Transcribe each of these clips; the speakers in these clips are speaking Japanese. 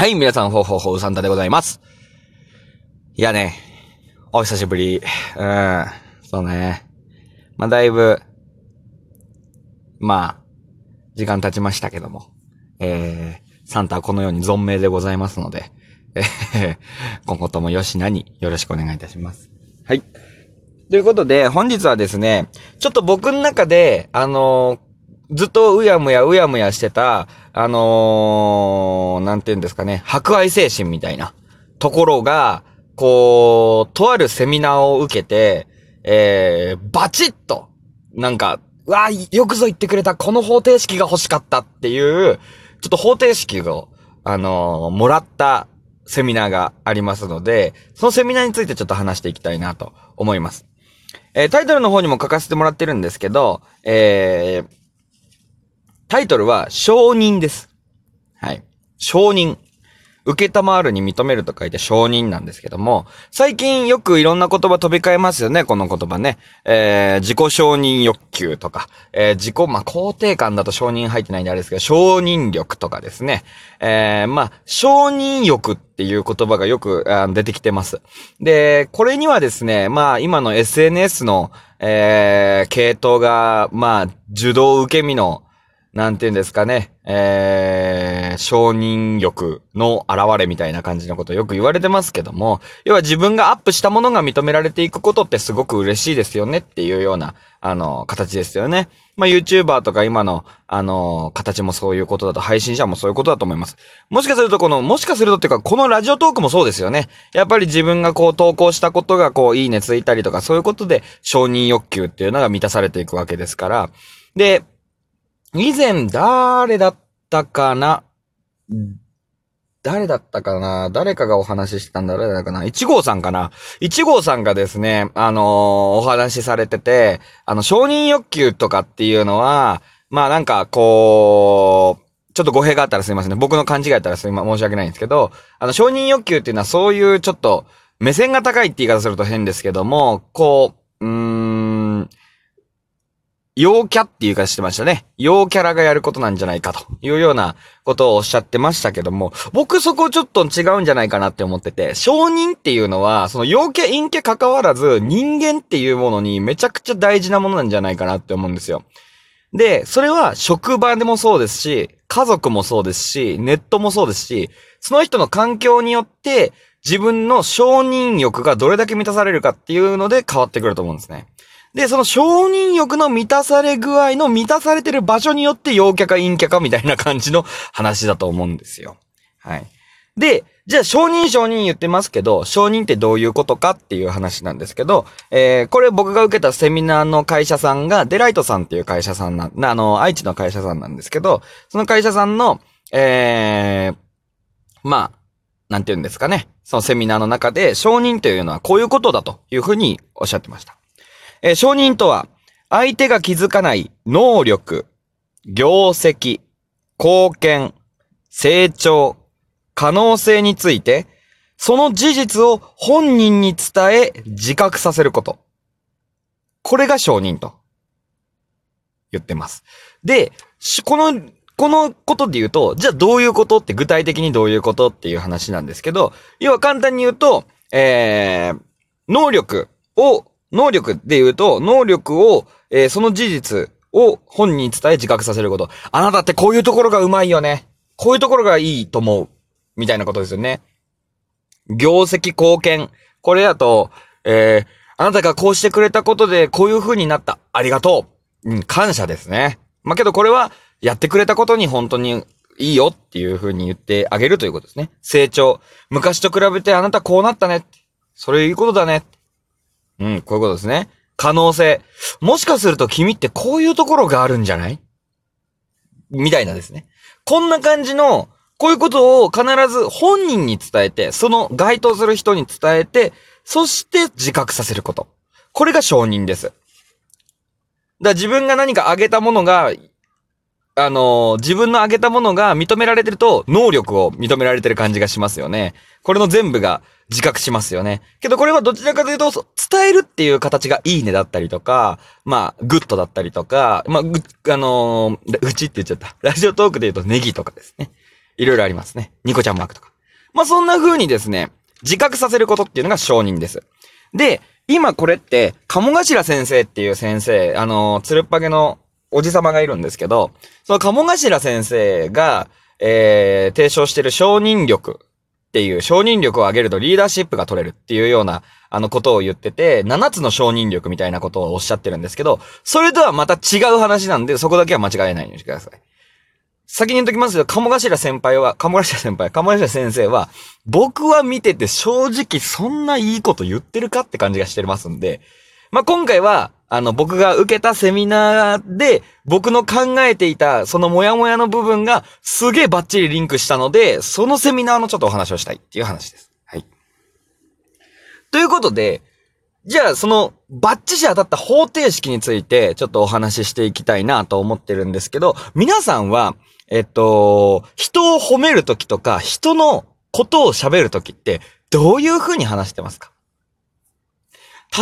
はい、皆さん、ほうほうほう、サンタでございます。いやね、お久しぶり。うん、そうね。まあ、だいぶ、まあ、時間経ちましたけども、えー、サンタはこのように存命でございますので、えー、今後ともよしなによろしくお願いいたします。はい。ということで、本日はですね、ちょっと僕の中で、あのーずっとうやむやうやむやしてた、あのー、なんて言うんですかね、博愛精神みたいなところが、こう、とあるセミナーを受けて、えー、バチッと、なんか、うわよくぞ言ってくれた、この方程式が欲しかったっていう、ちょっと方程式を、あのー、もらったセミナーがありますので、そのセミナーについてちょっと話していきたいなと思います。えー、タイトルの方にも書かせてもらってるんですけど、えー、タイトルは、承認です。はい。承認。受けたまわるに認めると書いて承認なんですけども、最近よくいろんな言葉飛び交えますよね、この言葉ね。えー、自己承認欲求とか、えー、自己、まあ、肯定感だと承認入ってないんであれですけど、承認力とかですね。えー、まあ、承認欲っていう言葉がよく出てきてます。で、これにはですね、まあ、今の SNS の、えー、系統が、まあ、受動受け身の、なんて言うんですかね、えー、承認欲の現れみたいな感じのことよく言われてますけども、要は自分がアップしたものが認められていくことってすごく嬉しいですよねっていうような、あの、形ですよね。まあ、YouTuber とか今の、あの、形もそういうことだと、配信者もそういうことだと思います。もしかするとこの、もしかするとっていうか、このラジオトークもそうですよね。やっぱり自分がこう投稿したことがこう、いいねついたりとか、そういうことで承認欲求っていうのが満たされていくわけですから。で、以前、誰だったかな？誰だったかな？誰かがお話ししたんだ、誰だかな ?1 号さんかな ?1 号さんがですね、あのー、お話しされてて、あの、承認欲求とかっていうのは、まあなんか、こう、ちょっと語弊があったらすいませんね。僕の勘違いだったらすいません、申し訳ないんですけど、あの、承認欲求っていうのはそういうちょっと、目線が高いって言い方すると変ですけども、こう、うーん、陽キャっていう言い方してましたね。陽キャラがやることなんじゃないかというようなことをおっしゃってましたけども、僕そこちょっと違うんじゃないかなって思ってて、承認っていうのは、その陽キャ陰キャ関わらず人間っていうものにめちゃくちゃ大事なものなんじゃないかなって思うんですよ。で、それは職場でもそうですし、家族もそうですし、ネットもそうですし、その人の環境によって自分の承認欲がどれだけ満たされるかっていうので変わってくると思うんですね。で、その承認欲の満たされ具合の満たされてる場所によって陽キャか陰キャかみたいな感じの話だと思うんですよ。はい。で、じゃあ承認承認言ってますけど、承認ってどういうことかっていう話なんですけど、えー、これ僕が受けたセミナーの会社さんが、デライトさんっていう会社さんな、あの、愛知の会社さんなんですけど、その会社さんの、えー、まあ、なんて言うんですかね。そのセミナーの中で、承認というのはこういうことだというふうにおっしゃってました。えー、承認とは、相手が気づかない能力、業績、貢献、成長、可能性について、その事実を本人に伝え自覚させること。これが承認と言ってます。で、この、このことで言うと、じゃあどういうことって具体的にどういうことっていう話なんですけど、要は簡単に言うと、えー、能力を能力で言うと、能力を、えー、その事実を本人に伝え自覚させること。あなたってこういうところがうまいよね。こういうところがいいと思う。みたいなことですよね。業績貢献。これだと、えー、あなたがこうしてくれたことでこういう風になった。ありがとう。うん、感謝ですね。まあ、けどこれは、やってくれたことに本当にいいよっていう風に言ってあげるということですね。成長。昔と比べてあなたこうなったね。それいいことだね。うん、こういうことですね。可能性。もしかすると君ってこういうところがあるんじゃない？みたいなですね。こんな感じの、こういうことを必ず本人に伝えて、その該当する人に伝えて、そして自覚させること。これが承認です。だ自分が何かあげたものがあのー、自分の上げたものが認められてると、能力を認められてる感じがしますよね。これの全部が自覚しますよね。けどこれはどちらかというと、伝えるっていう形がいいねだったりとか、まあ、グッドだったりとか、まあ、ぐ、あのー、うちって言っちゃった。ラジオトークで言うとネギとかですね。いろいろありますね。ニコちゃんマークとか。まあ、そんな風にですね、自覚させることっていうのが承認です。で、今これって、鴨頭先生っていう先生、あの、つるっぱげのおじさまがいるんですけど、その鴨頭先生が、えー、提唱してる承認力っていう、承認力を上げるとリーダーシップが取れるっていうような、あのことを言ってて、7つの承認力みたいなことをおっしゃってるんですけど、それとはまた違う話なんで、そこだけは間違えないようにしてください。先に言っときますけど、鴨頭先輩は、鴨頭先輩、鴨頭先生は、僕は見てて正直そんないいこと言ってるかって感じがしてますんで、まあ、今回は、あの、僕が受けたセミナーで、僕の考えていた、そのモヤモヤの部分が、すげえバッチリリンクしたので、そのセミナーのちょっとお話をしたいっていう話です。はい。ということで、じゃあ、その、バッチシ当たった方程式について、ちょっとお話ししていきたいなと思ってるんですけど、皆さんは、えっと、人を褒めるときとか、人のことを喋るときって、どういう風に話してますか？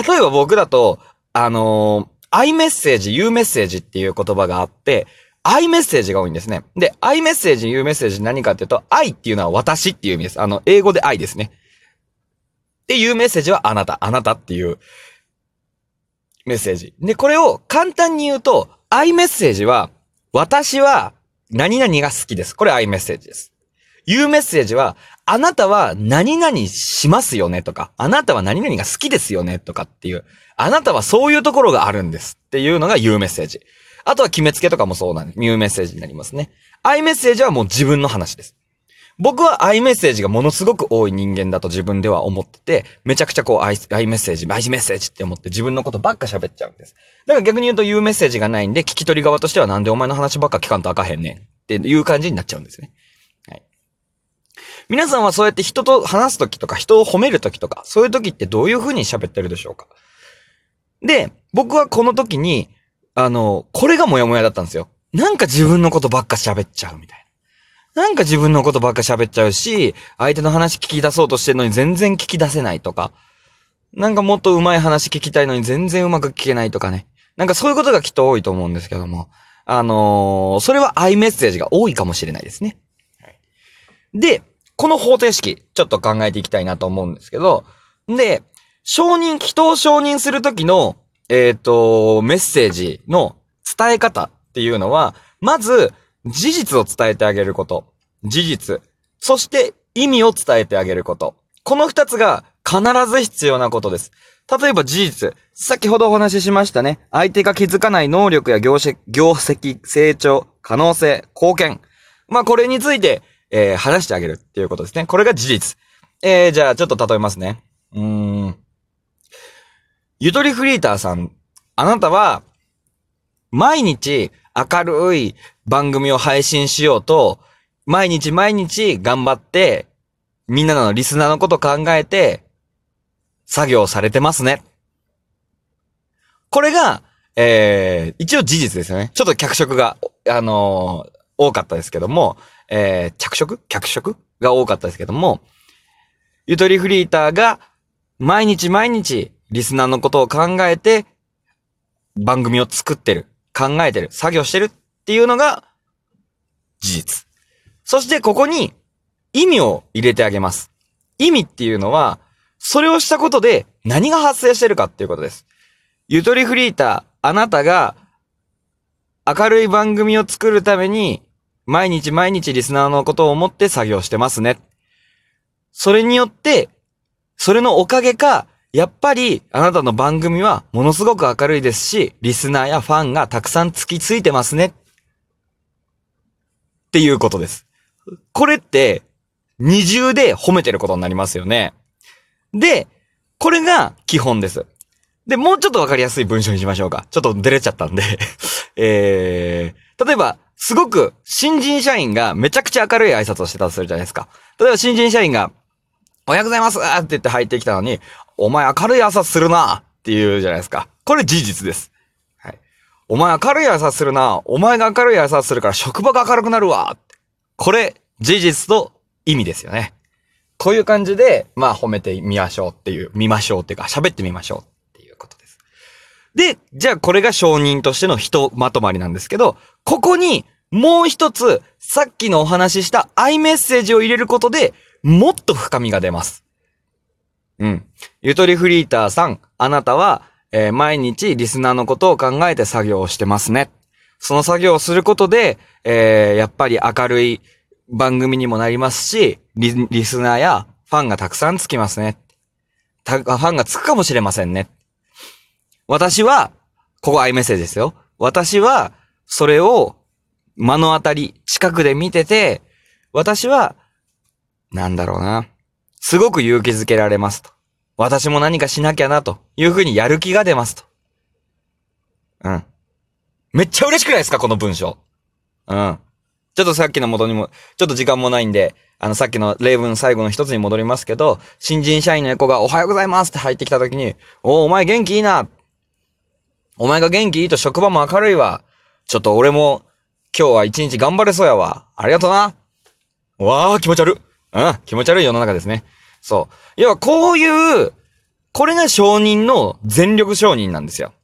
例えば僕だと、あのー、アイメッセージ、言うメッセージっていう言葉があって、アイメッセージが多いんですね。で、アイメッセージ、言うメッセージ何かっていうと、愛っていうのは私っていう意味です。あの、英語で愛ですね。で、言うメッセージはあなた、あなたっていうメッセージ。で、これを簡単に言うと、アイメッセージは、私は何々が好きです。これ i メッセージです。言うメッセージは、あなたは何々しますよねとか、あなたは何々が好きですよねとかっていう、あなたはそういうところがあるんですっていうのが言うメッセージ。あとは決めつけとかもそうなんです、言うメッセージになりますね。i メッセージはもう自分の話です。僕は i メッセージがものすごく多い人間だと自分では思ってて、めちゃくちゃこう i, i メッセージ、i メッセージって思って自分のことばっか喋っちゃうんです。だから逆に言うと言うメッセージがないんで、聞き取り側としてはなんでお前の話ばっか聞かんとあかへんねんっていう感じになっちゃうんですね。はい。皆さんはそうやって人と話すときとか人を褒めるときとか、そういうときってどういう風に喋ってるでしょうか？で、僕はこの時に、あの、これがモヤモヤだったんですよ。なんか自分のことばっか喋っちゃうみたいな。なんか自分のことばっか喋っちゃうし、相手の話聞き出そうとしてるのに全然聞き出せないとか、なんかもっと上手い話聞きたいのに全然うまく聞けないとかね。なんかそういうことがきっと多いと思うんですけども。あのー、それは i メッセージが多いかもしれないですね。で、この方程式、ちょっと考えていきたいなと思うんですけど、で、承認、人を承認するときの、えっ、ー、と、メッセージの伝え方っていうのは、まず、事実を伝えてあげること。事実。そして意味を伝えてあげること。この二つが必ず必要なことです。例えば事実。先ほどお話ししましたね。相手が気づかない能力や業績、業績、成長、可能性、貢献。まあ、これについて、えー、話してあげるっていうことですね。これが事実。えー、じゃあ、ちょっと例えますね。うーん。ゆとりフリーターさん、あなたは、毎日明るい番組を配信しようと、毎日毎日頑張って、みんなのリスナーのこと考えて、作業されてますね。これが、えー、一応事実ですよね。ちょっと脚色が、あのー、多かったですけども、えー、着色？脚色？が多かったですけども、ゆとりフリーターが毎日毎日リスナーのことを考えて番組を作ってる。考えてる、作業してるっていうのが事実。そしてここに意味を入れてあげます。意味っていうのは、それをしたことで何が発生してるかっていうことです。ゆとりフリーター、あなたが明るい番組を作るために毎日毎日リスナーのことを思って作業してますね。それによって、それのおかげか、やっぱりあなたの番組はものすごく明るいですし、リスナーやファンがたくさんつきついてますね。っていうことです。これって二重で褒めてることになりますよね。で、これが基本です。で、もうちょっとわかりやすい文章にしましょうか。ちょっと出れちゃったんで えー、例えば、すごく新人社員がめちゃくちゃ明るい挨拶をしてたとするじゃないですか。例えば新人社員が、おはようございますって言って入ってきたのに、お前明るい朝するなって言うじゃないですか。これ事実です。はい。お前明るい朝するなお前が明るい朝するから職場が明るくなるわこれ、事実と意味ですよね。こういう感じで、まあ褒めてみましょうっていう、見ましょうっていうか喋ってみましょうっていうことです。で、じゃあこれが承認としての人まとまりなんですけど、ここにもう一つ、さっきのお話ししたアイメッセージを入れることで、もっと深みが出ます。うん。ゆとりフリーターさん、あなたは、えー、毎日リスナーのことを考えて作業をしてますね。その作業をすることで、えー、やっぱり明るい番組にもなりますし、リリスナーやファンがたくさんつきますね。た、ファンがつくかもしれませんね。私は、ここアイメッセージですよ。私は、それを目の当たり、近くで見てて、私は、なんだろうな。すごく勇気づけられますと。私も何かしなきゃなというふうにやる気が出ますと。うん。めっちゃ嬉しくないですかこの文章。うん。ちょっとさっきの元にも、ちょっと時間もないんで、あの、さっきの例文最後の一つに戻りますけど、新人社員の子がおはようございますって入ってきた時に、おお前元気いいな。お前が元気いいと職場も明るいわ。ちょっと俺も今日は一日頑張れそうやわ。ありがとうな。わあ、気持ち悪い。うん、気持ち悪い世の中ですね。そう。要はこういう、これが承認の全力承認なんですよ。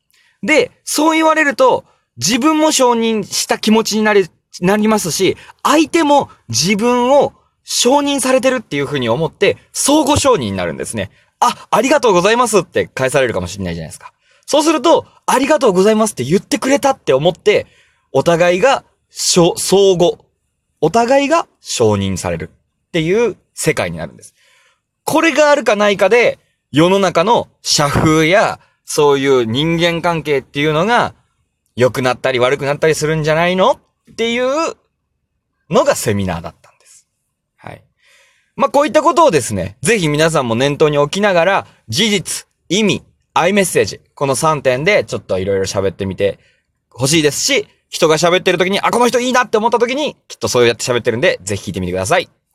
で、そう言われると、自分も承認した気持ちになり、なりますし、相手も自分を承認されてるっていうふうに思って、相互承認になるんですね。あ、ありがとうございますって返されるかもしれないじゃないですか。そうすると、ありがとうございますって言ってくれたって思って、お互いが、相互、お互いが承認されるっていう世界になるんです。これがあるかないかで、世の中の社風や、そういう人間関係っていうのが、良くなったり悪くなったりするんじゃないのっていうのがセミナーだったんです。はい。まあ、こういったことをですね、ぜひ皆さんも念頭に置きながら、事実、意味、アイメッセージ、この3点でちょっといろいろ喋ってみてほしいですし、人が喋ってる時に、あ、この人いいなって思った時に、きっとそうやって喋ってるんで、ぜひ聞いてみてください。